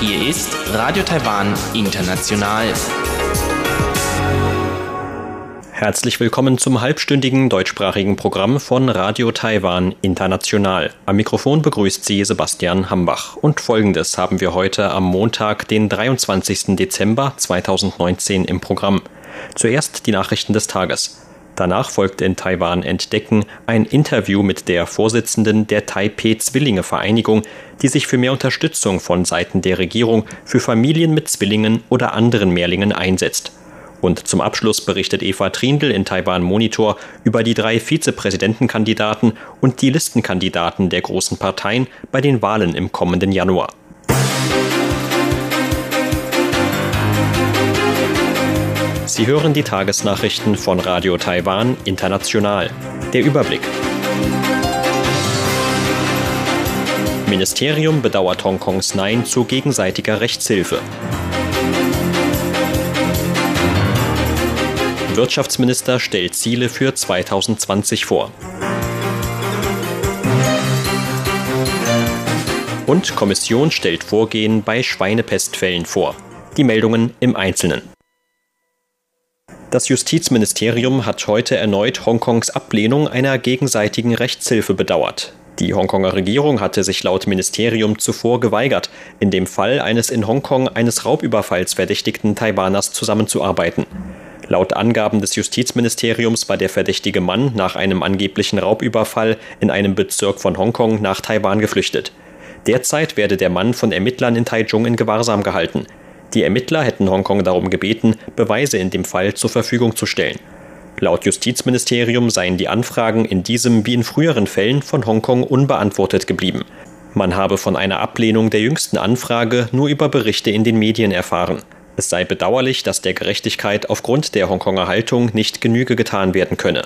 Hier ist Radio Taiwan International. Herzlich willkommen zum halbstündigen deutschsprachigen Programm von Radio Taiwan International. Am Mikrofon begrüßt Sie Sebastian Hambach. Und folgendes haben wir heute am Montag, den 23. Dezember 2019 im Programm. Zuerst die Nachrichten des Tages. Danach folgt in Taiwan Entdecken ein Interview mit der Vorsitzenden der Taipei-Zwillinge-Vereinigung, die sich für mehr Unterstützung von Seiten der Regierung für Familien mit Zwillingen oder anderen Mehrlingen einsetzt. Und zum Abschluss berichtet Eva Trindl in Taiwan Monitor über die drei Vizepräsidentenkandidaten und die Listenkandidaten der großen Parteien bei den Wahlen im kommenden Januar. Sie hören die Tagesnachrichten von Radio Taiwan International. Der Überblick. Ministerium bedauert Hongkongs Nein zu gegenseitiger Rechtshilfe. Wirtschaftsminister stellt Ziele für 2020 vor. Und Kommission stellt Vorgehen bei Schweinepestfällen vor. Die Meldungen im Einzelnen. Das Justizministerium hat heute erneut Hongkongs Ablehnung einer gegenseitigen Rechtshilfe bedauert. Die Hongkonger Regierung hatte sich laut Ministerium zuvor geweigert, in dem Fall eines in Hongkong eines Raubüberfalls verdächtigten Taiwaners zusammenzuarbeiten. Laut Angaben des Justizministeriums war der verdächtige Mann nach einem angeblichen Raubüberfall in einem Bezirk von Hongkong nach Taiwan geflüchtet. Derzeit werde der Mann von Ermittlern in Taichung in Gewahrsam gehalten. Die Ermittler hätten Hongkong darum gebeten, Beweise in dem Fall zur Verfügung zu stellen. Laut Justizministerium seien die Anfragen in diesem wie in früheren Fällen von Hongkong unbeantwortet geblieben. Man habe von einer Ablehnung der jüngsten Anfrage nur über Berichte in den Medien erfahren. Es sei bedauerlich, dass der Gerechtigkeit aufgrund der Hongkonger Haltung nicht Genüge getan werden könne.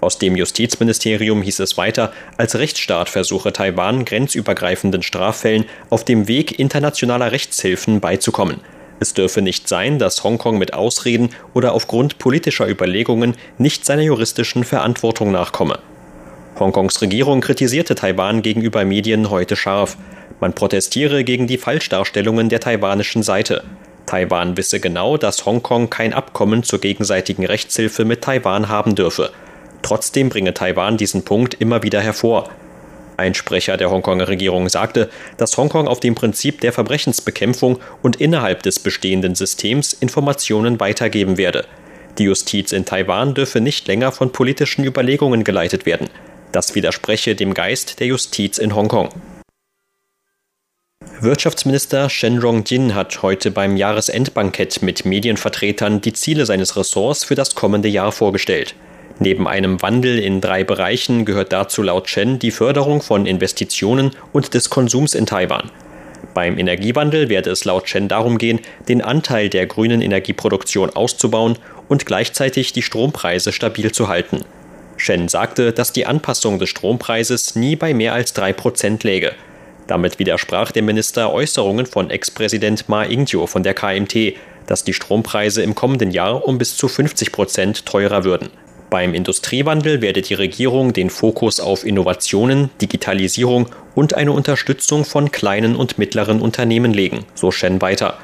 Aus dem Justizministerium hieß es weiter, als Rechtsstaat versuche Taiwan grenzübergreifenden Straffällen auf dem Weg internationaler Rechtshilfen beizukommen. Es dürfe nicht sein, dass Hongkong mit Ausreden oder aufgrund politischer Überlegungen nicht seiner juristischen Verantwortung nachkomme. Hongkongs Regierung kritisierte Taiwan gegenüber Medien heute scharf. Man protestiere gegen die Falschdarstellungen der taiwanischen Seite. Taiwan wisse genau, dass Hongkong kein Abkommen zur gegenseitigen Rechtshilfe mit Taiwan haben dürfe. Trotzdem bringe Taiwan diesen Punkt immer wieder hervor. Ein Sprecher der Hongkonger Regierung sagte, dass Hongkong auf dem Prinzip der Verbrechensbekämpfung und innerhalb des bestehenden Systems Informationen weitergeben werde. Die Justiz in Taiwan dürfe nicht länger von politischen Überlegungen geleitet werden. Das widerspreche dem Geist der Justiz in Hongkong. Wirtschaftsminister Shen Rong-jin hat heute beim Jahresendbankett mit Medienvertretern die Ziele seines Ressorts für das kommende Jahr vorgestellt. Neben einem Wandel in drei Bereichen gehört dazu laut Chen die Förderung von Investitionen und des Konsums in Taiwan. Beim Energiewandel werde es laut Chen darum gehen, den Anteil der grünen Energieproduktion auszubauen und gleichzeitig die Strompreise stabil zu halten. Chen sagte, dass die Anpassung des Strompreises nie bei mehr als drei Prozent läge. Damit widersprach der Minister Äußerungen von Ex-Präsident Ma Ying-jeou von der KMT, dass die Strompreise im kommenden Jahr um bis zu 50 Prozent teurer würden. Beim Industriewandel werde die Regierung den Fokus auf Innovationen, Digitalisierung und eine Unterstützung von kleinen und mittleren Unternehmen legen, so Shen weiter.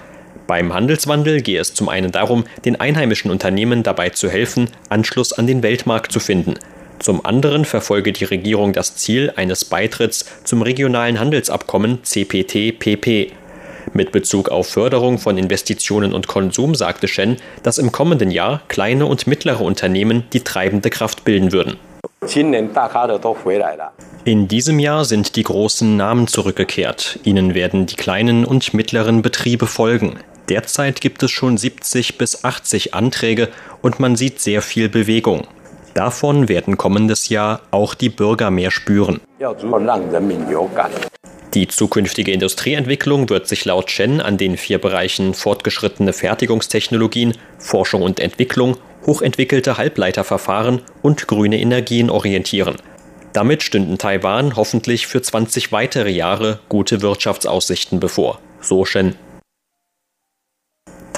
Beim Handelswandel gehe es zum einen darum, den einheimischen Unternehmen dabei zu helfen, Anschluss an den Weltmarkt zu finden. Zum anderen verfolge die Regierung das Ziel eines Beitritts zum regionalen Handelsabkommen CPT-PP. Mit Bezug auf Förderung von Investitionen und Konsum sagte Shen, dass im kommenden Jahr kleine und mittlere Unternehmen die treibende Kraft bilden würden. In diesem Jahr sind die großen Namen zurückgekehrt. Ihnen werden die kleinen und mittleren Betriebe folgen. Derzeit gibt es schon 70 bis 80 Anträge und man sieht sehr viel Bewegung. Davon werden kommendes Jahr auch die Bürger mehr spüren. Die zukünftige Industrieentwicklung wird sich laut Chen an den vier Bereichen fortgeschrittene Fertigungstechnologien, Forschung und Entwicklung, hochentwickelte Halbleiterverfahren und grüne Energien orientieren. Damit stünden Taiwan hoffentlich für 20 weitere Jahre gute Wirtschaftsaussichten bevor, so Shen.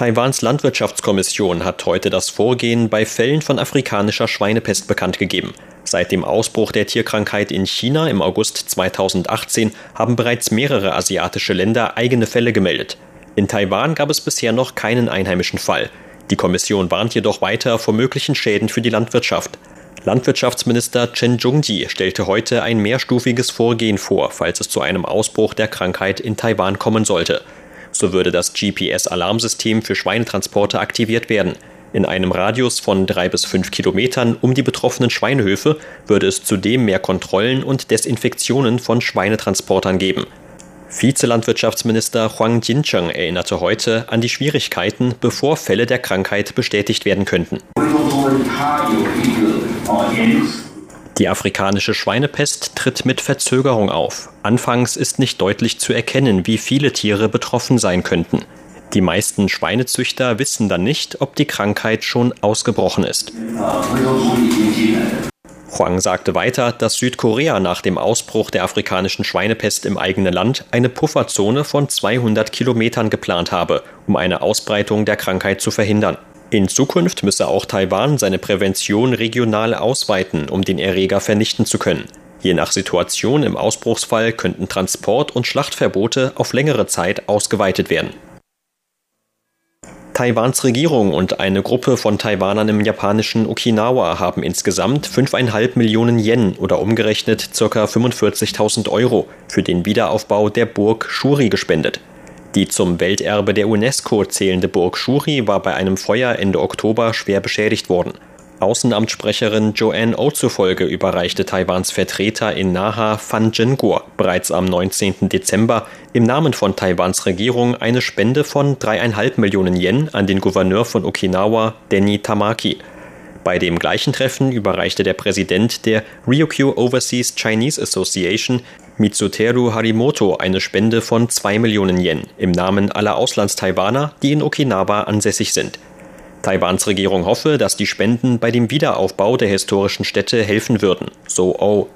Taiwans Landwirtschaftskommission hat heute das Vorgehen bei Fällen von afrikanischer Schweinepest bekannt gegeben. Seit dem Ausbruch der Tierkrankheit in China im August 2018 haben bereits mehrere asiatische Länder eigene Fälle gemeldet. In Taiwan gab es bisher noch keinen einheimischen Fall. Die Kommission warnt jedoch weiter vor möglichen Schäden für die Landwirtschaft. Landwirtschaftsminister Chen Zhongji stellte heute ein mehrstufiges Vorgehen vor, falls es zu einem Ausbruch der Krankheit in Taiwan kommen sollte. So würde das GPS-Alarmsystem für Schweinetransporte aktiviert werden. In einem Radius von drei bis fünf Kilometern um die betroffenen Schweinehöfe würde es zudem mehr Kontrollen und Desinfektionen von Schweinetransportern geben. Vizelandwirtschaftsminister Huang Jincheng erinnerte heute an die Schwierigkeiten, bevor Fälle der Krankheit bestätigt werden könnten. Die afrikanische Schweinepest tritt mit Verzögerung auf. Anfangs ist nicht deutlich zu erkennen, wie viele Tiere betroffen sein könnten. Die meisten Schweinezüchter wissen dann nicht, ob die Krankheit schon ausgebrochen ist. Huang sagte weiter, dass Südkorea nach dem Ausbruch der afrikanischen Schweinepest im eigenen Land eine Pufferzone von 200 Kilometern geplant habe, um eine Ausbreitung der Krankheit zu verhindern. In Zukunft müsse auch Taiwan seine Prävention regional ausweiten, um den Erreger vernichten zu können. Je nach Situation im Ausbruchsfall könnten Transport- und Schlachtverbote auf längere Zeit ausgeweitet werden. Taiwans Regierung und eine Gruppe von Taiwanern im japanischen Okinawa haben insgesamt 5,5 Millionen Yen oder umgerechnet ca. 45.000 Euro für den Wiederaufbau der Burg Shuri gespendet. Die zum Welterbe der UNESCO zählende Burg Shuri war bei einem Feuer Ende Oktober schwer beschädigt worden. Außenamtssprecherin Joanne O zufolge überreichte Taiwans Vertreter in Naha Fan Jinguo bereits am 19. Dezember im Namen von Taiwans Regierung eine Spende von dreieinhalb Millionen Yen an den Gouverneur von Okinawa, Denny Tamaki. Bei dem gleichen Treffen überreichte der Präsident der Ryukyu Overseas Chinese Association Mitsuteru Harimoto eine Spende von 2 Millionen Yen im Namen aller Auslandstaiwaner, die in Okinawa ansässig sind. Taiwans Regierung hoffe, dass die Spenden bei dem Wiederaufbau der historischen Städte helfen würden, so O.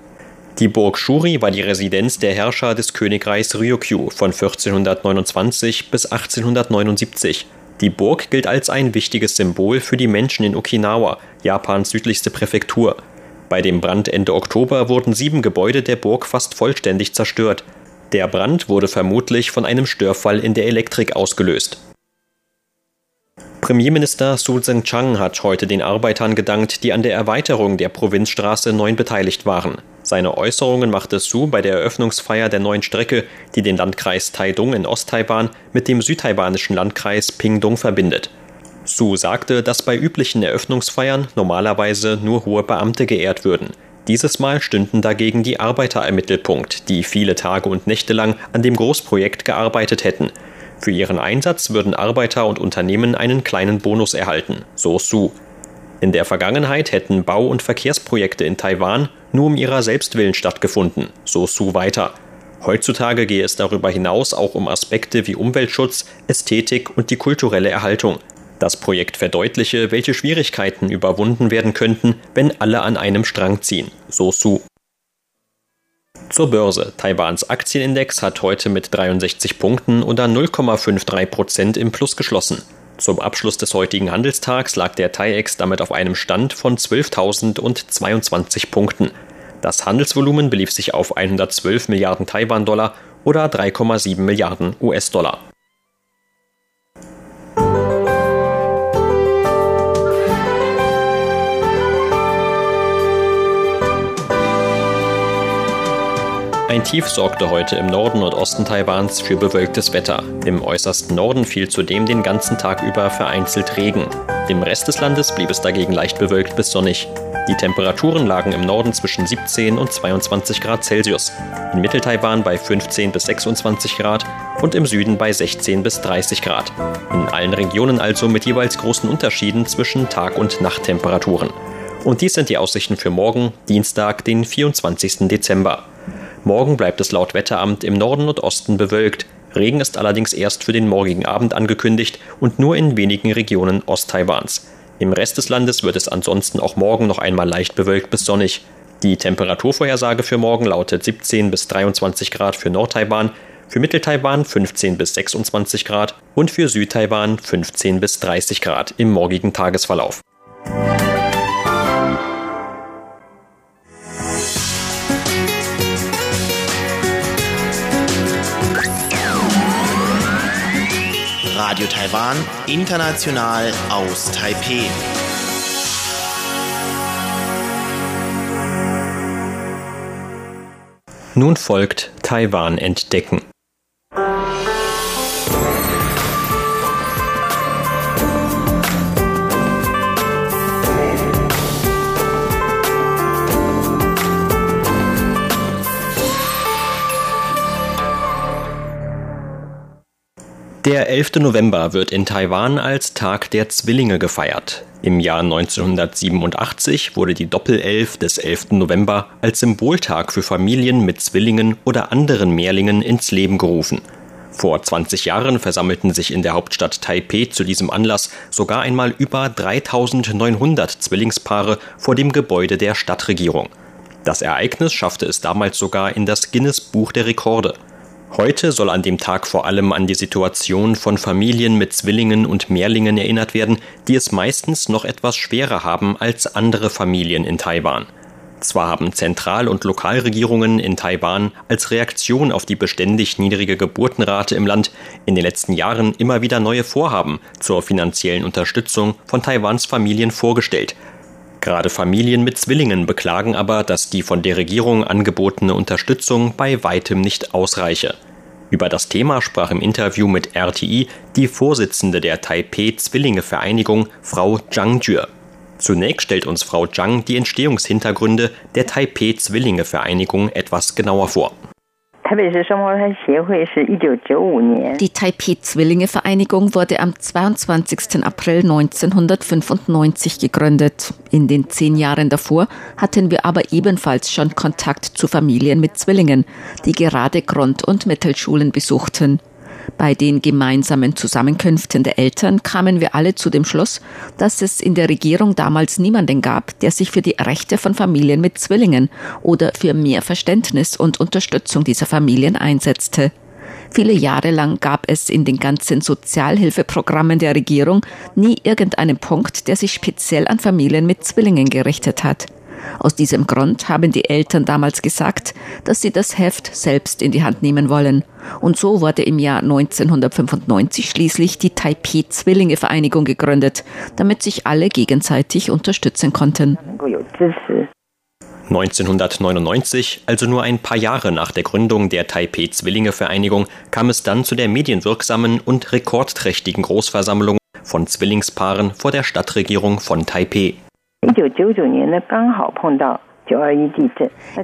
Die Burg Shuri war die Residenz der Herrscher des Königreichs Ryukyu von 1429 bis 1879. Die Burg gilt als ein wichtiges Symbol für die Menschen in Okinawa, Japans südlichste Präfektur. Bei dem Brand Ende Oktober wurden sieben Gebäude der Burg fast vollständig zerstört. Der Brand wurde vermutlich von einem Störfall in der Elektrik ausgelöst. Premierminister Su Tseng-Chang hat heute den Arbeitern gedankt, die an der Erweiterung der Provinzstraße 9 beteiligt waren. Seine Äußerungen machte Su bei der Eröffnungsfeier der neuen Strecke, die den Landkreis Taidung in Osttaiwan mit dem südtaiwanischen Landkreis Pingdong verbindet. Su sagte, dass bei üblichen Eröffnungsfeiern normalerweise nur hohe Beamte geehrt würden. Dieses Mal stünden dagegen die Arbeiter im Mittelpunkt, die viele Tage und Nächte lang an dem Großprojekt gearbeitet hätten. Für ihren Einsatz würden Arbeiter und Unternehmen einen kleinen Bonus erhalten, so Su. In der Vergangenheit hätten Bau- und Verkehrsprojekte in Taiwan nur um ihrer Selbstwillen stattgefunden, so Su weiter. Heutzutage gehe es darüber hinaus auch um Aspekte wie Umweltschutz, Ästhetik und die kulturelle Erhaltung. Das Projekt verdeutliche, welche Schwierigkeiten überwunden werden könnten, wenn alle an einem Strang ziehen, so Su. Zur Börse. Taiwans Aktienindex hat heute mit 63 Punkten oder 0,53 Prozent im Plus geschlossen. Zum Abschluss des heutigen Handelstags lag der TAIEX damit auf einem Stand von 12.022 Punkten. Das Handelsvolumen belief sich auf 112 Milliarden Taiwan-Dollar oder 3,7 Milliarden US-Dollar. Ein Tief sorgte heute im Norden und Osten Taiwans für bewölktes Wetter. Im äußersten Norden fiel zudem den ganzen Tag über vereinzelt Regen. Im Rest des Landes blieb es dagegen leicht bewölkt bis sonnig. Die Temperaturen lagen im Norden zwischen 17 und 22 Grad Celsius, in Mitteltaiwan bei 15 bis 26 Grad und im Süden bei 16 bis 30 Grad. In allen Regionen also mit jeweils großen Unterschieden zwischen Tag- und Nachttemperaturen. Und dies sind die Aussichten für morgen, Dienstag, den 24. Dezember. Morgen bleibt es laut Wetteramt im Norden und Osten bewölkt. Regen ist allerdings erst für den morgigen Abend angekündigt und nur in wenigen Regionen Osttaiwans. Im Rest des Landes wird es ansonsten auch morgen noch einmal leicht bewölkt bis sonnig. Die Temperaturvorhersage für morgen lautet 17 bis 23 Grad für Nordtaiwan, für Mitteltaiwan 15 bis 26 Grad und für Südtaiwan 15 bis 30 Grad im morgigen Tagesverlauf. Radio Taiwan, international aus Taipeh. Nun folgt Taiwan entdecken. Der 11. November wird in Taiwan als Tag der Zwillinge gefeiert. Im Jahr 1987 wurde die Doppelelf des 11. November als Symboltag für Familien mit Zwillingen oder anderen Mehrlingen ins Leben gerufen. Vor 20 Jahren versammelten sich in der Hauptstadt Taipeh zu diesem Anlass sogar einmal über 3900 Zwillingspaare vor dem Gebäude der Stadtregierung. Das Ereignis schaffte es damals sogar in das Guinness Buch der Rekorde. Heute soll an dem Tag vor allem an die Situation von Familien mit Zwillingen und Mehrlingen erinnert werden, die es meistens noch etwas schwerer haben als andere Familien in Taiwan. Zwar haben Zentral- und Lokalregierungen in Taiwan als Reaktion auf die beständig niedrige Geburtenrate im Land in den letzten Jahren immer wieder neue Vorhaben zur finanziellen Unterstützung von Taiwans Familien vorgestellt. Gerade Familien mit Zwillingen beklagen aber, dass die von der Regierung angebotene Unterstützung bei weitem nicht ausreiche. Über das Thema sprach im Interview mit RTI die Vorsitzende der Taipei Zwillinge Vereinigung, Frau Zhang Jue. Zunächst stellt uns Frau Zhang die Entstehungshintergründe der Taipei Zwillinge Vereinigung etwas genauer vor. Die Taipei-Zwillinge-Vereinigung wurde am 22. April 1995 gegründet. In den zehn Jahren davor hatten wir aber ebenfalls schon Kontakt zu Familien mit Zwillingen, die gerade Grund- und Mittelschulen besuchten. Bei den gemeinsamen Zusammenkünften der Eltern kamen wir alle zu dem Schluss, dass es in der Regierung damals niemanden gab, der sich für die Rechte von Familien mit Zwillingen oder für mehr Verständnis und Unterstützung dieser Familien einsetzte. Viele Jahre lang gab es in den ganzen Sozialhilfeprogrammen der Regierung nie irgendeinen Punkt, der sich speziell an Familien mit Zwillingen gerichtet hat. Aus diesem Grund haben die Eltern damals gesagt, dass sie das Heft selbst in die Hand nehmen wollen. Und so wurde im Jahr 1995 schließlich die Taipei Zwillinge Vereinigung gegründet, damit sich alle gegenseitig unterstützen konnten. 1999, also nur ein paar Jahre nach der Gründung der Taipei Zwillinge Vereinigung, kam es dann zu der medienwirksamen und rekordträchtigen Großversammlung von Zwillingspaaren vor der Stadtregierung von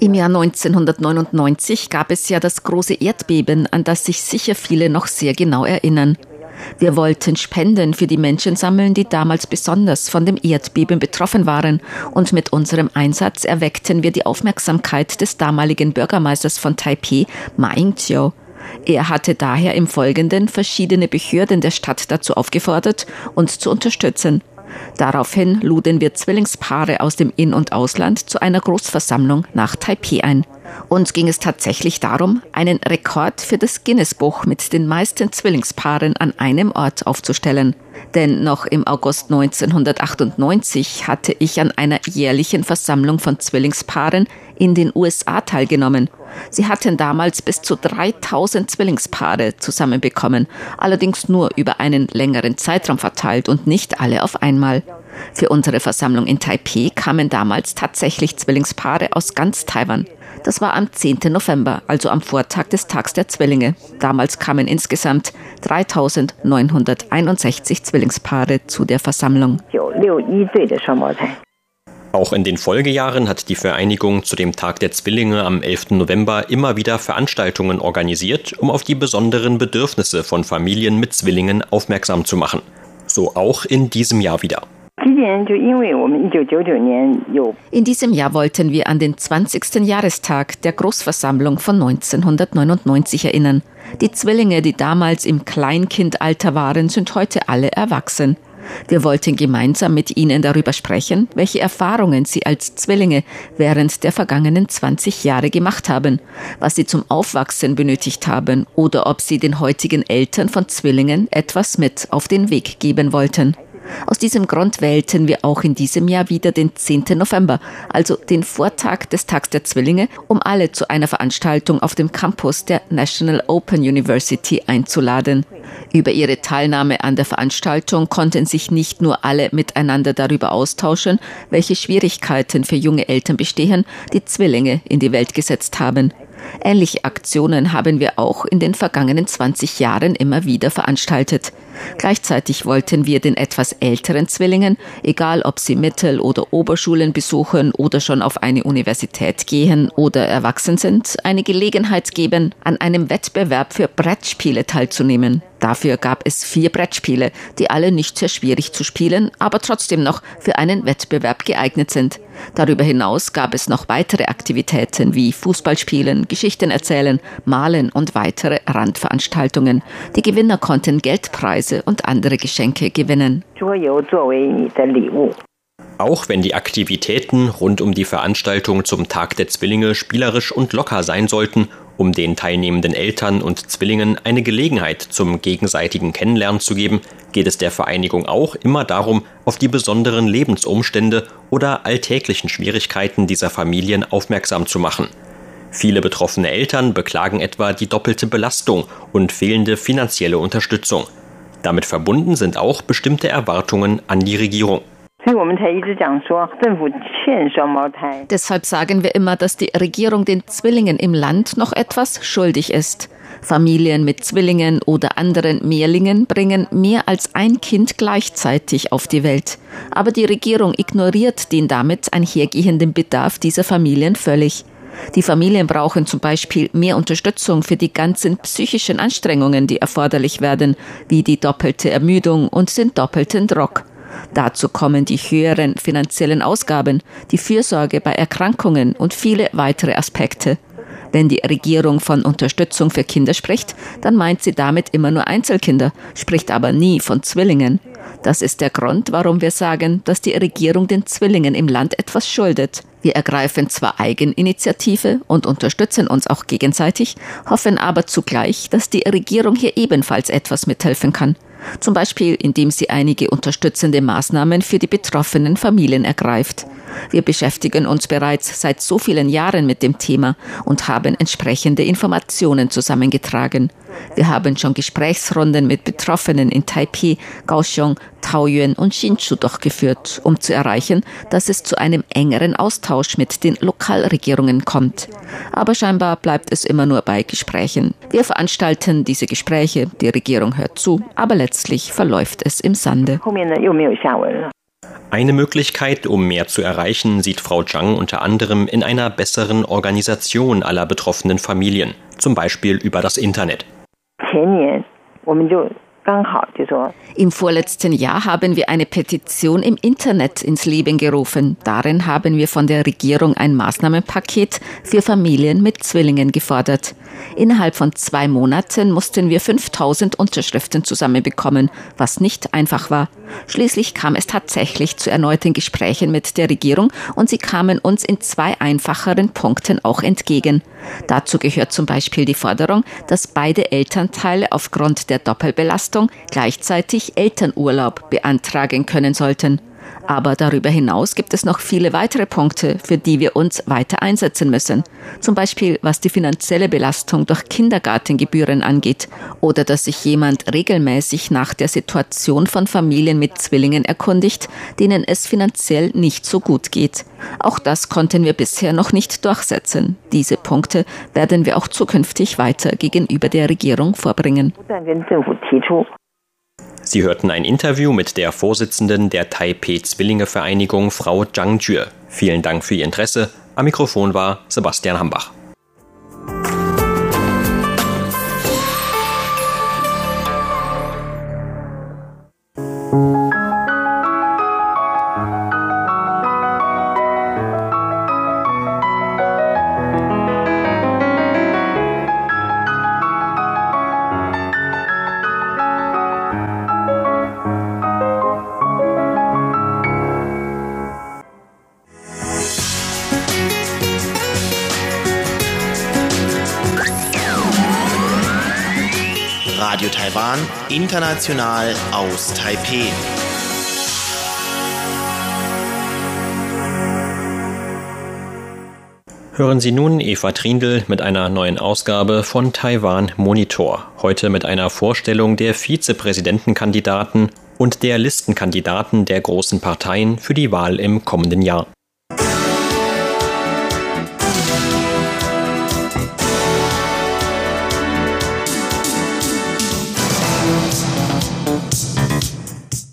Im Jahr 1999 gab es ja das große Erdbeben, an das sich sicher viele noch sehr genau erinnern. Wir wollten Spenden für die Menschen sammeln, die damals besonders von dem Erdbeben betroffen waren, und mit unserem Einsatz erweckten wir die Aufmerksamkeit des damaligen Bürgermeisters von Taipei, Ma Ying-chiu. Er hatte daher im Folgenden verschiedene Behörden der Stadt dazu aufgefordert, uns zu unterstützen. Daraufhin luden wir Zwillingspaare aus dem In- und Ausland zu einer Großversammlung nach Taipei ein. Uns ging es tatsächlich darum, einen Rekord für das Guinness-Buch mit den meisten Zwillingspaaren an einem Ort aufzustellen. Denn noch im August 1998 hatte ich an einer jährlichen Versammlung von Zwillingspaaren in den USA teilgenommen. Sie hatten damals bis zu 3000 Zwillingspaare zusammenbekommen, allerdings nur über einen längeren Zeitraum verteilt und nicht alle auf einmal. Für unsere Versammlung in Taipei kamen damals tatsächlich Zwillingspaare aus ganz Taiwan. Das war am 10. November, also am Vortag des Tags der Zwillinge. Damals kamen insgesamt 3961 Zwillingspaare zu der Versammlung. Auch in den Folgejahren hat die Vereinigung zu dem Tag der Zwillinge am 11. November immer wieder Veranstaltungen organisiert, um auf die besonderen Bedürfnisse von Familien mit Zwillingen aufmerksam zu machen. So auch in diesem Jahr wieder. In diesem Jahr wollten wir an den 20. Jahrestag der Großversammlung von 1999 erinnern. Die Zwillinge, die damals im Kleinkindalter waren, sind heute alle erwachsen. Wir wollten gemeinsam mit Ihnen darüber sprechen, welche Erfahrungen Sie als Zwillinge während der vergangenen 20 Jahre gemacht haben, was Sie zum Aufwachsen benötigt haben oder ob Sie den heutigen Eltern von Zwillingen etwas mit auf den Weg geben wollten. Aus diesem Grund wählten wir auch in diesem Jahr wieder den 10. November, also den Vortag des Tags der Zwillinge, um alle zu einer Veranstaltung auf dem Campus der National Open University einzuladen. Über ihre Teilnahme an der Veranstaltung konnten sich nicht nur alle miteinander darüber austauschen, welche Schwierigkeiten für junge Eltern bestehen, die Zwillinge in die Welt gesetzt haben. Ähnliche Aktionen haben wir auch in den vergangenen 20 Jahren immer wieder veranstaltet. Gleichzeitig wollten wir den etwas älteren Zwillingen, egal ob sie Mittel- oder Oberschulen besuchen oder schon auf eine Universität gehen oder erwachsen sind, eine Gelegenheit geben, an einem Wettbewerb für Brettspiele teilzunehmen. Dafür gab es vier Brettspiele, die alle nicht sehr schwierig zu spielen, aber trotzdem noch für einen Wettbewerb geeignet sind. Darüber hinaus gab es noch weitere Aktivitäten wie Fußballspielen, Geschichten erzählen, malen und weitere Randveranstaltungen. Die Gewinner konnten Geldpreise und andere Geschenke gewinnen. Auch wenn die Aktivitäten rund um die Veranstaltung zum Tag der Zwillinge spielerisch und locker sein sollten, um den teilnehmenden Eltern und Zwillingen eine Gelegenheit zum gegenseitigen Kennenlernen zu geben, geht es der Vereinigung auch immer darum, auf die besonderen Lebensumstände oder alltäglichen Schwierigkeiten dieser Familien aufmerksam zu machen. Viele betroffene Eltern beklagen etwa die doppelte Belastung und fehlende finanzielle Unterstützung. Damit verbunden sind auch bestimmte Erwartungen an die Regierung. Deshalb sagen wir immer, dass die Regierung den Zwillingen im Land noch etwas schuldig ist. Familien mit Zwillingen oder anderen Mehrlingen bringen mehr als ein Kind gleichzeitig auf die Welt. Aber die Regierung ignoriert den damit einhergehenden Bedarf dieser Familien völlig. Die Familien brauchen zum Beispiel mehr Unterstützung für die ganzen psychischen Anstrengungen, die erforderlich werden, wie die doppelte Ermüdung und den doppelten Druck. Dazu kommen die höheren finanziellen Ausgaben, die Fürsorge bei Erkrankungen und viele weitere Aspekte. Wenn die Regierung von Unterstützung für Kinder spricht, dann meint sie damit immer nur Einzelkinder, spricht aber nie von Zwillingen. Das ist der Grund, warum wir sagen, dass die Regierung den Zwillingen im Land etwas schuldet. Wir ergreifen zwar Eigeninitiative und unterstützen uns auch gegenseitig, hoffen aber zugleich, dass die Regierung hier ebenfalls etwas mithelfen kann. Zum Beispiel, indem sie einige unterstützende Maßnahmen für die betroffenen Familien ergreift. Wir beschäftigen uns bereits seit so vielen Jahren mit dem Thema und haben entsprechende Informationen zusammengetragen. Wir haben schon Gesprächsrunden mit Betroffenen in Taipei, Kaohsiung, Taoyuan und Hsinchu durchgeführt, um zu erreichen, dass es zu einem engeren Austausch mit den Lokalregierungen kommt. Aber scheinbar bleibt es immer nur bei Gesprächen. Wir veranstalten diese Gespräche, die Regierung hört zu, aber letztlich verläuft es im Sande. Eine Möglichkeit, um mehr zu erreichen, sieht Frau Zhang unter anderem in einer besseren Organisation aller betroffenen Familien, zum Beispiel über das Internet. Im vorletzten Jahr haben wir eine Petition im Internet ins Leben gerufen. Darin haben wir von der Regierung ein Maßnahmenpaket für Familien mit Zwillingen gefordert. Innerhalb von zwei Monaten mussten wir 5000 Unterschriften zusammenbekommen, was nicht einfach war. Schließlich kam es tatsächlich zu erneuten Gesprächen mit der Regierung und sie kamen uns in zwei einfacheren Punkten auch entgegen. Dazu gehört zum Beispiel die Forderung, dass beide Elternteile aufgrund der Doppelbelastung gleichzeitig Elternurlaub beantragen können sollten. Aber darüber hinaus gibt es noch viele weitere Punkte, für die wir uns weiter einsetzen müssen. Zum Beispiel was die finanzielle Belastung durch Kindergartengebühren angeht oder dass sich jemand regelmäßig nach der Situation von Familien mit Zwillingen erkundigt, denen es finanziell nicht so gut geht. Auch das konnten wir bisher noch nicht durchsetzen. Diese Punkte werden wir auch zukünftig weiter gegenüber der Regierung vorbringen. Sie hörten ein Interview mit der Vorsitzenden der Taipei Zwillinge Vereinigung, Frau Zhang Jue. Vielen Dank für Ihr Interesse. Am Mikrofon war Sebastian Hambach. Taiwan, international aus Taipeh. Hören Sie nun Eva Trindl mit einer neuen Ausgabe von Taiwan Monitor. Heute mit einer Vorstellung der Vizepräsidentenkandidaten und der Listenkandidaten der großen Parteien für die Wahl im kommenden Jahr.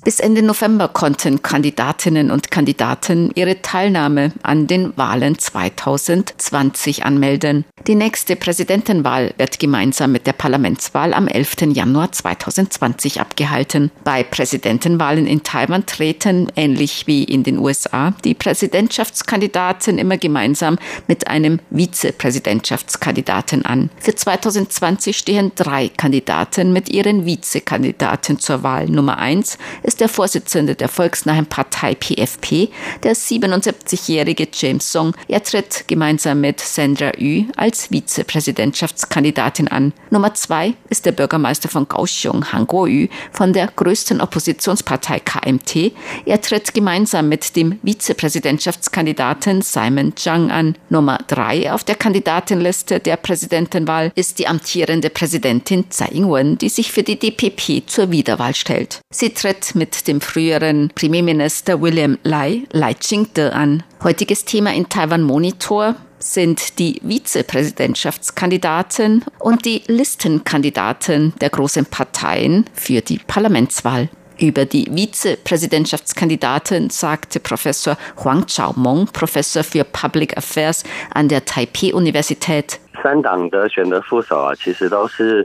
Bis Ende November konnten Kandidatinnen und Kandidaten ihre Teilnahme an den Wahlen 2020 anmelden. Die nächste Präsidentenwahl wird gemeinsam mit der Parlamentswahl am 11. Januar 2020 abgehalten. Bei Präsidentenwahlen in Taiwan treten, ähnlich wie in den USA, die Präsidentschaftskandidaten immer gemeinsam mit einem Vizepräsidentschaftskandidaten an. Für 2020 stehen drei Kandidaten mit ihren Vizekandidaten zur Wahl. Nummer eins ist ist der Vorsitzende der volksnahen Partei PFP, der 77-jährige James Song. Er tritt gemeinsam mit Sandra Yu als Vizepräsidentschaftskandidatin an. Nummer zwei ist der Bürgermeister von Kaohsiung, Han Kuo-yu, von der größten Oppositionspartei KMT. Er tritt gemeinsam mit dem Vizepräsidentschaftskandidaten Simon Zhang an. Nummer drei auf der Kandidatenliste der Präsidentenwahl ist die amtierende Präsidentin Tsai Ing-wen, die sich für die DPP zur Wiederwahl stellt. Sie tritt mit mit dem früheren Premierminister William Lai, Lai Ching-te an. Heutiges Thema in Taiwan Monitor sind die Vizepräsidentschaftskandidaten und die Listenkandidaten der großen Parteien für die Parlamentswahl. Über die Vizepräsidentschaftskandidatin sagte Professor Huang Chaomong, Professor für Public Affairs an der Taipei-Universität. 三党的选择副手啊，其实都是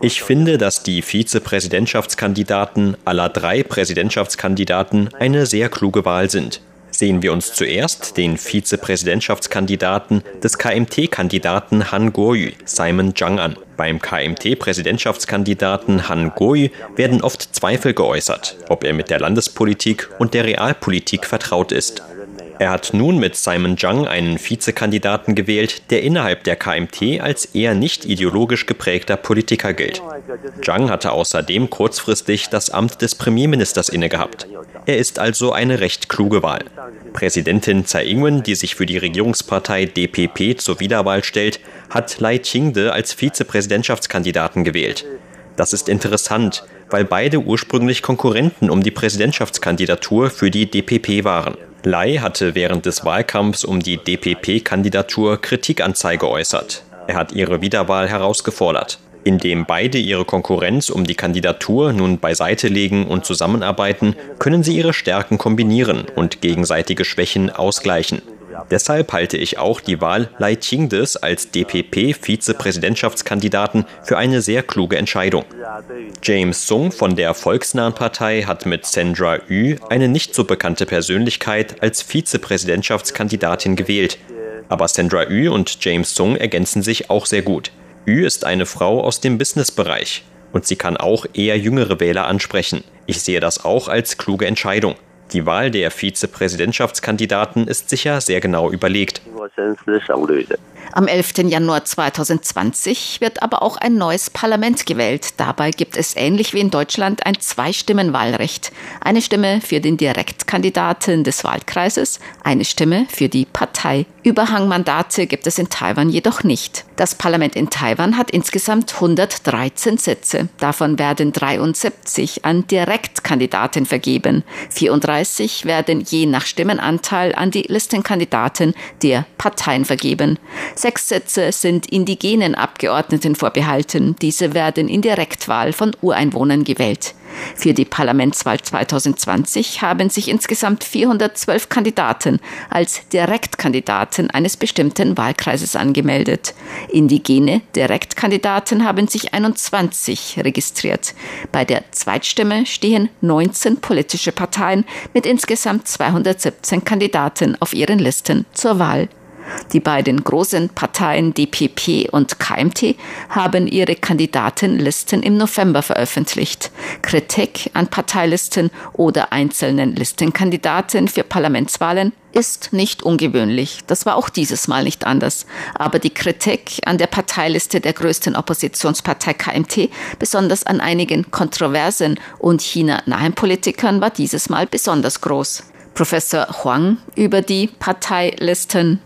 ich finde, dass die Vizepräsidentschaftskandidaten aller drei Präsidentschaftskandidaten eine sehr kluge Wahl sind. Sehen wir uns zuerst den Vizepräsidentschaftskandidaten des KMT-Kandidaten Han Kuo-yu, Simon Zhang, an. Beim KMT-Präsidentschaftskandidaten Han Kuo-yu werden oft Zweifel geäußert, ob er mit der Landespolitik und der Realpolitik vertraut ist. Er hat nun mit Simon Zhang einen Vizekandidaten gewählt, der innerhalb der KMT als eher nicht ideologisch geprägter Politiker gilt. Zhang hatte außerdem kurzfristig das Amt des Premierministers innegehabt. Er ist also eine recht kluge Wahl. Präsidentin Tsai Ing-wen, die sich für die Regierungspartei DPP zur Wiederwahl stellt, hat Lai Ching-de als Vizepräsidentschaftskandidaten gewählt. Das ist interessant, weil beide ursprünglich Konkurrenten um die Präsidentschaftskandidatur für die DPP waren. Lai hatte während des Wahlkampfs um die DPP-Kandidatur Kritikanzeige geäußert. Er hat ihre Wiederwahl herausgefordert. Indem beide ihre Konkurrenz um die Kandidatur nun beiseite legen und zusammenarbeiten, können sie ihre Stärken kombinieren und gegenseitige Schwächen ausgleichen. Deshalb halte ich auch die Wahl Lai Ching-des als DPP-Vizepräsidentschaftskandidaten für eine sehr kluge Entscheidung. James Sung von der Volksnahen Partei hat mit Sandra Yu eine nicht so bekannte Persönlichkeit als Vizepräsidentschaftskandidatin gewählt. Aber Sandra Yu und James Sung ergänzen sich auch sehr gut. Yu ist eine Frau aus dem Businessbereich und sie kann auch eher jüngere Wähler ansprechen. Ich sehe das auch als kluge Entscheidung. Die Wahl der Vizepräsidentschaftskandidaten ist sicher sehr genau überlegt. Am 11. Januar 2020 wird aber auch ein neues Parlament gewählt. Dabei gibt es ähnlich wie in Deutschland ein Zwei-Stimmen-Wahlrecht. Eine Stimme für den Direktkandidaten des Wahlkreises, eine Stimme für die Partei. Überhangmandate gibt es in Taiwan jedoch nicht. Das Parlament in Taiwan hat insgesamt 113 Sitze. Davon werden 73 an Direktkandidaten vergeben. 34 werden je nach Stimmenanteil an die Listenkandidaten der Parteien vergeben. Sechs Sitze sind indigenen Abgeordneten vorbehalten. Diese werden in Direktwahl von Ureinwohnern gewählt. Für die Parlamentswahl 2020 haben sich insgesamt 412 Kandidaten als Direktkandidaten eines bestimmten Wahlkreises angemeldet. Indigene Direktkandidaten haben sich 21 registriert. Bei der Zweitstimme stehen 19 politische Parteien mit insgesamt 217 Kandidaten auf ihren Listen zur Wahl. Die beiden großen Parteien DPP und KMT haben ihre Kandidatenlisten im November veröffentlicht. Kritik an Parteilisten oder einzelnen Listenkandidaten für Parlamentswahlen ist nicht ungewöhnlich. Das war auch dieses Mal nicht anders. Aber die Kritik an der Parteiliste der größten Oppositionspartei KMT, besonders an einigen kontroversen und China-nahen Politikern, war dieses Mal besonders groß. Professor Huang über die Parteilisten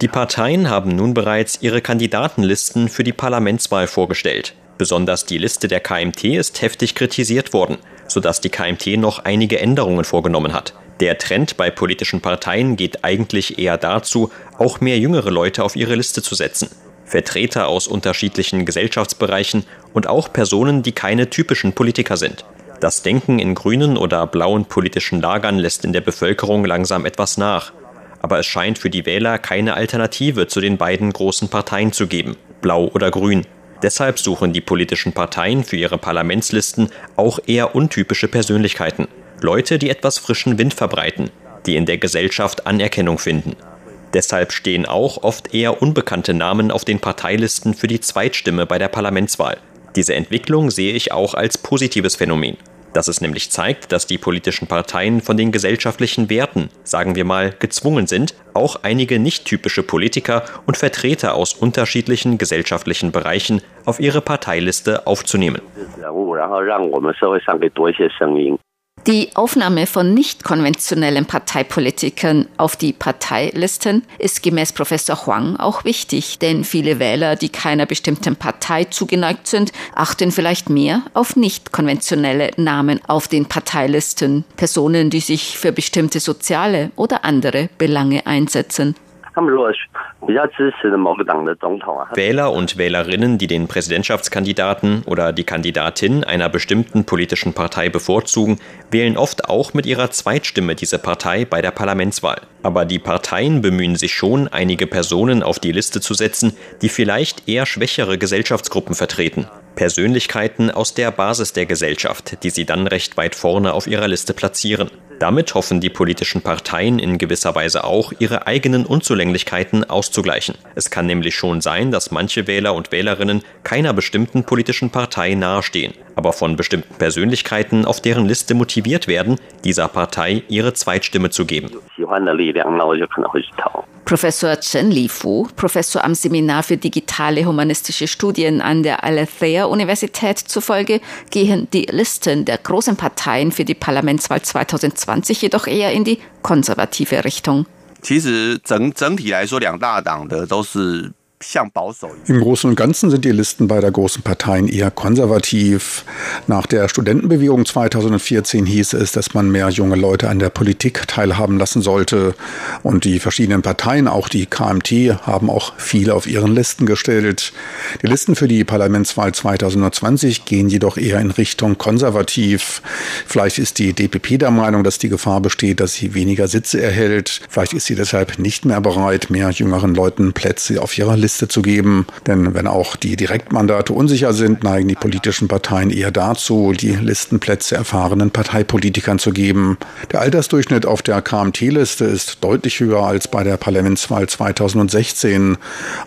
Die Parteien haben nun bereits ihre Kandidatenlisten für die Parlamentswahl vorgestellt. Besonders die Liste der KMT ist heftig kritisiert worden, sodass die KMT noch einige Änderungen vorgenommen hat. Der Trend bei politischen Parteien geht eigentlich eher dazu, auch mehr jüngere Leute auf ihre Liste zu setzen. Vertreter aus unterschiedlichen Gesellschaftsbereichen und auch Personen, die keine typischen Politiker sind. Das Denken in grünen oder blauen politischen Lagern lässt in der Bevölkerung langsam etwas nach. Aber es scheint für die Wähler keine Alternative zu den beiden großen Parteien zu geben, blau oder grün. Deshalb suchen die politischen Parteien für ihre Parlamentslisten auch eher untypische Persönlichkeiten. Leute, die etwas frischen Wind verbreiten, die in der Gesellschaft Anerkennung finden. Deshalb stehen auch oft eher unbekannte Namen auf den Parteilisten für die Zweitstimme bei der Parlamentswahl. Diese Entwicklung sehe ich auch als positives Phänomen. Dass es nämlich zeigt, dass die politischen Parteien von den gesellschaftlichen Werten, sagen wir mal, gezwungen sind, auch einige nicht typische Politiker und Vertreter aus unterschiedlichen gesellschaftlichen Bereichen auf ihre Parteiliste aufzunehmen. Die Aufnahme von nicht konventionellen Parteipolitikern auf die Parteilisten ist gemäß Professor Huang auch wichtig, denn viele Wähler, die keiner bestimmten Partei zugeneigt sind, achten vielleicht mehr auf nicht konventionelle Namen auf den Parteilisten, Personen, die sich für bestimmte soziale oder andere Belange einsetzen. Wähler und Wählerinnen, die den Präsidentschaftskandidaten oder die Kandidatin einer bestimmten politischen Partei bevorzugen, wählen oft auch mit ihrer Zweitstimme diese Partei bei der Parlamentswahl. Aber die Parteien bemühen sich schon, einige Personen auf die Liste zu setzen, die vielleicht eher schwächere Gesellschaftsgruppen vertreten. Persönlichkeiten aus der Basis der Gesellschaft, die sie dann recht weit vorne auf ihrer Liste platzieren. Damit hoffen die politischen Parteien in gewisser Weise auch, ihre eigenen Unzulänglichkeiten auszugleichen. Es kann nämlich schon sein, dass manche Wähler und Wählerinnen keiner bestimmten politischen Partei nahestehen, aber von bestimmten Persönlichkeiten auf deren Liste motiviert werden, dieser Partei ihre Zweitstimme zu geben. Professor Chen Lifu, Professor am Seminar für digitale humanistische Studien an der Alethea Universität zufolge, gehen die Listen der großen Parteien für die Parlamentswahl 2020 jedoch eher in die konservative Richtung. 其实整整体来说，两大党的都是 im Großen und Ganzen sind die Listen beider großen Parteien eher konservativ. Nach der Studentenbewegung 2014 hieß es, dass man mehr junge Leute an der Politik teilhaben lassen sollte. Und die verschiedenen Parteien, auch die KMT, haben auch viele auf ihren Listen gestellt. Die Listen für die Parlamentswahl 2020 gehen jedoch eher in Richtung konservativ. Vielleicht ist die DPP der Meinung, dass die Gefahr besteht, dass sie weniger Sitze erhält. Vielleicht ist sie deshalb nicht mehr bereit, mehr jüngeren Leuten Plätze auf ihrer Liste Liste zu geben. Denn wenn auch die Direktmandate unsicher sind, neigen die politischen Parteien eher dazu, die Listenplätze erfahrenen Parteipolitikern zu geben. Der Altersdurchschnitt auf der KMT-Liste ist deutlich höher als bei der Parlamentswahl 2016.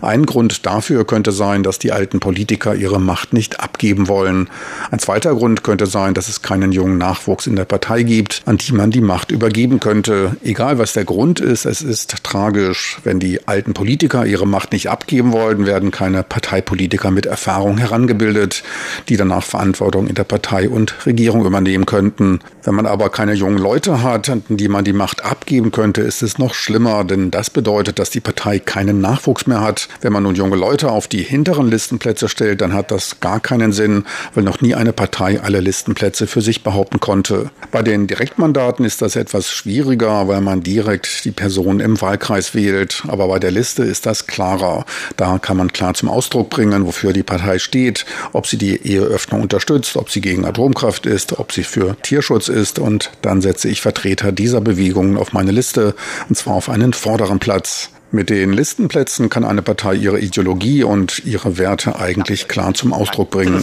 Ein Grund dafür könnte sein, dass die alten Politiker ihre Macht nicht abgeben wollen. Ein zweiter Grund könnte sein, dass es keinen jungen Nachwuchs in der Partei gibt, an die man die Macht übergeben könnte. Egal was der Grund ist, es ist tragisch, wenn die alten Politiker ihre Macht nicht abgeben geben wollen, werden keine Parteipolitiker mit Erfahrung herangebildet, die danach Verantwortung in der Partei und Regierung übernehmen könnten. Wenn man aber keine jungen Leute hat, die man die Macht abgeben könnte, ist es noch schlimmer, denn das bedeutet, dass die Partei keinen Nachwuchs mehr hat. Wenn man nun junge Leute auf die hinteren Listenplätze stellt, dann hat das gar keinen Sinn, weil noch nie eine Partei alle Listenplätze für sich behaupten konnte. Bei den Direktmandaten ist das etwas schwieriger, weil man direkt die Person im Wahlkreis wählt. Aber bei der Liste ist das klarer. Da kann man klar zum Ausdruck bringen, wofür die Partei steht, ob sie die Eheöffnung unterstützt, ob sie gegen Atomkraft ist, ob sie für Tierschutz ist. Und dann setze ich Vertreter dieser Bewegungen auf meine Liste, und zwar auf einen vorderen Platz. Mit den Listenplätzen kann eine Partei ihre Ideologie und ihre Werte eigentlich klar zum Ausdruck bringen.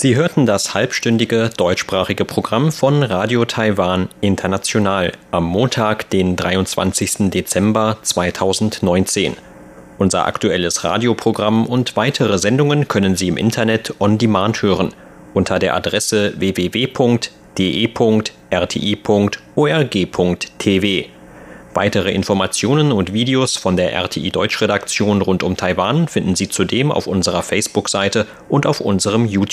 Sie hörten das halbstündige deutschsprachige Programm von Radio Taiwan International am Montag, den 23. Dezember 2019. Unser aktuelles Radioprogramm und weitere Sendungen können Sie im Internet on demand hören unter der Adresse www.de.rti.org.tv. Weitere Informationen und Videos von der RTI Deutschredaktion rund um Taiwan finden Sie zudem auf unserer Facebook-Seite und auf unserem YouTube